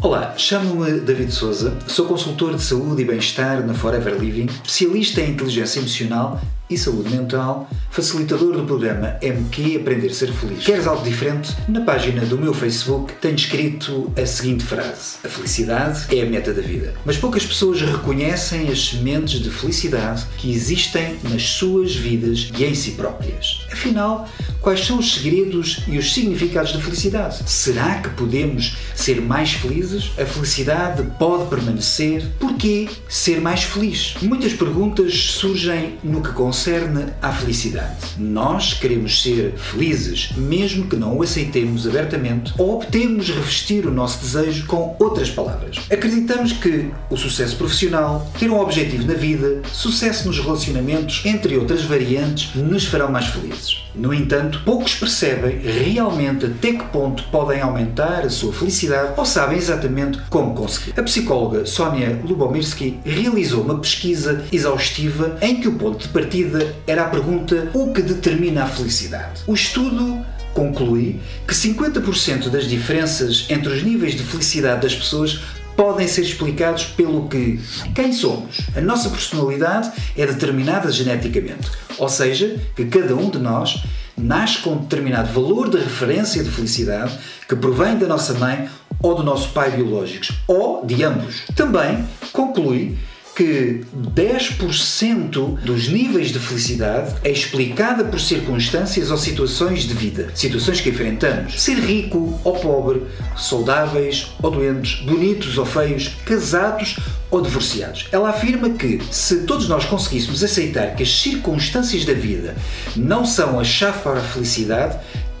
Olá, chamo-me David Souza, sou consultor de saúde e bem-estar na Forever Living, especialista em inteligência emocional e saúde mental, facilitador do programa MQ Aprender a Ser Feliz. Queres algo diferente? Na página do meu Facebook tenho escrito a seguinte frase: A felicidade é a meta da vida. Mas poucas pessoas reconhecem as sementes de felicidade que existem nas suas vidas e em si próprias. Afinal, quais são os segredos e os significados da felicidade? Será que podemos ser mais felizes? A felicidade pode permanecer? Porquê ser mais feliz? Muitas perguntas surgem no que concerne concerne à felicidade. Nós queremos ser felizes, mesmo que não o aceitemos abertamente ou optemos revestir o nosso desejo com outras palavras. Acreditamos que o sucesso profissional, ter um objetivo na vida, sucesso nos relacionamentos, entre outras variantes, nos farão mais felizes. No entanto, poucos percebem realmente até que ponto podem aumentar a sua felicidade ou sabem exatamente como conseguir. A psicóloga Sonia Lubomirsky realizou uma pesquisa exaustiva em que o ponto de partida era a pergunta: o que determina a felicidade? O estudo conclui que 50% das diferenças entre os níveis de felicidade das pessoas podem ser explicados pelo que quem somos. A nossa personalidade é determinada geneticamente, ou seja, que cada um de nós nasce com um determinado valor de referência de felicidade que provém da nossa mãe ou do nosso pai biológicos, ou de ambos. Também conclui que 10% dos níveis de felicidade é explicada por circunstâncias ou situações de vida, situações que enfrentamos. Ser rico ou pobre, saudáveis ou doentes, bonitos ou feios, casados ou divorciados. Ela afirma que se todos nós conseguíssemos aceitar que as circunstâncias da vida não são a chave para a felicidade,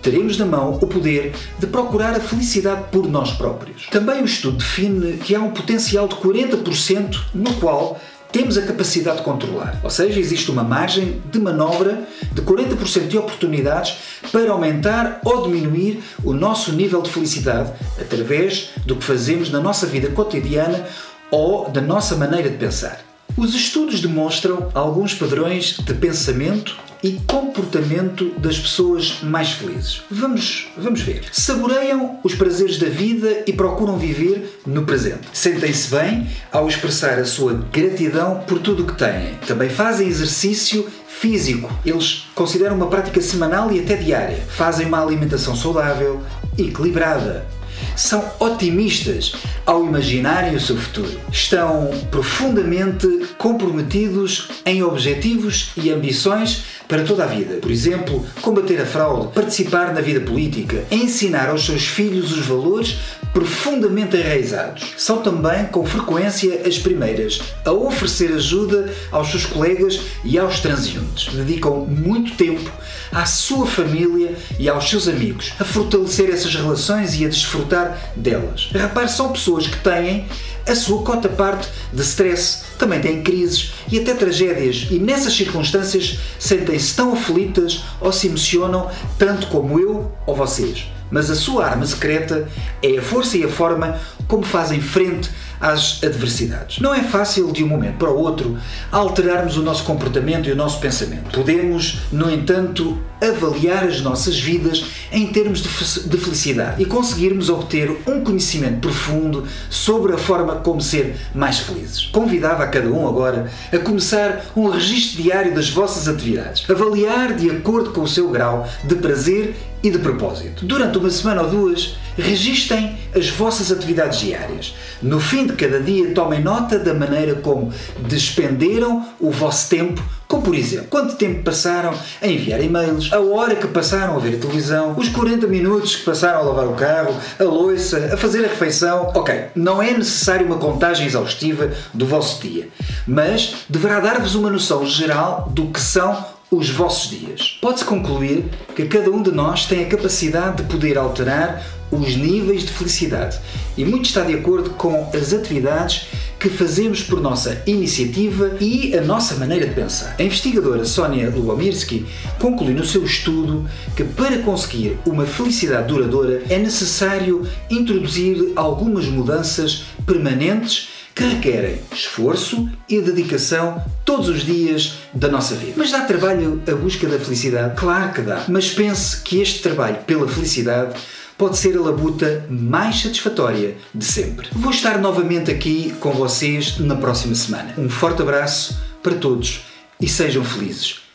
teremos na mão o poder de procurar a felicidade por nós próprios. Também o estudo define que há um potencial de 40% no qual temos a capacidade de controlar. Ou seja, existe uma margem de manobra de 40% de oportunidades para aumentar ou diminuir o nosso nível de felicidade através do que fazemos na nossa vida cotidiana ou da nossa maneira de pensar. Os estudos demonstram alguns padrões de pensamento e comportamento das pessoas mais felizes. Vamos, vamos ver. Saboreiam os prazeres da vida e procuram viver no presente. Sentem-se bem ao expressar a sua gratidão por tudo o que têm. Também fazem exercício físico. Eles consideram uma prática semanal e até diária. Fazem uma alimentação saudável, equilibrada, são otimistas ao imaginarem o seu futuro. Estão profundamente comprometidos em objetivos e ambições para toda a vida. Por exemplo, combater a fraude, participar na vida política, ensinar aos seus filhos os valores profundamente enraizados. São também, com frequência, as primeiras a oferecer ajuda aos seus colegas e aos transeuntes. Dedicam muito tempo à sua família e aos seus amigos, a fortalecer essas relações e a desfrutar delas. Repare, são pessoas que têm a sua cota parte de stress, também têm crises e até tragédias, e nessas circunstâncias sentem-se tão aflitas ou se emocionam tanto como eu ou vocês. Mas a sua arma secreta é a força e a forma como fazem frente às adversidades. Não é fácil de um momento para o outro alterarmos o nosso comportamento e o nosso pensamento. Podemos, no entanto, avaliar as nossas vidas em termos de felicidade e conseguirmos obter um conhecimento profundo sobre a forma como ser mais felizes. Convidava a cada um agora a começar um registro diário das vossas atividades, avaliar de acordo com o seu grau de prazer e de propósito. Durante uma semana ou duas, registem as vossas atividades diárias. No fim de cada dia, tomem nota da maneira como despenderam o vosso tempo, por exemplo, quanto tempo passaram a enviar e-mails, a hora que passaram a ver a televisão, os 40 minutos que passaram a lavar o carro, a louça, a fazer a refeição. Ok, não é necessário uma contagem exaustiva do vosso dia, mas deverá dar-vos uma noção geral do que são os vossos dias. Pode-se concluir que cada um de nós tem a capacidade de poder alterar os níveis de felicidade e muito está de acordo com as atividades que fazemos por nossa iniciativa e a nossa maneira de pensar. A investigadora Sonia Lubomirsky conclui no seu estudo que para conseguir uma felicidade duradoura é necessário introduzir algumas mudanças permanentes que requerem esforço e dedicação todos os dias da nossa vida. Mas dá trabalho a busca da felicidade? Claro que dá. Mas pense que este trabalho pela felicidade pode ser a labuta mais satisfatória de sempre. Vou estar novamente aqui com vocês na próxima semana. Um forte abraço para todos e sejam felizes.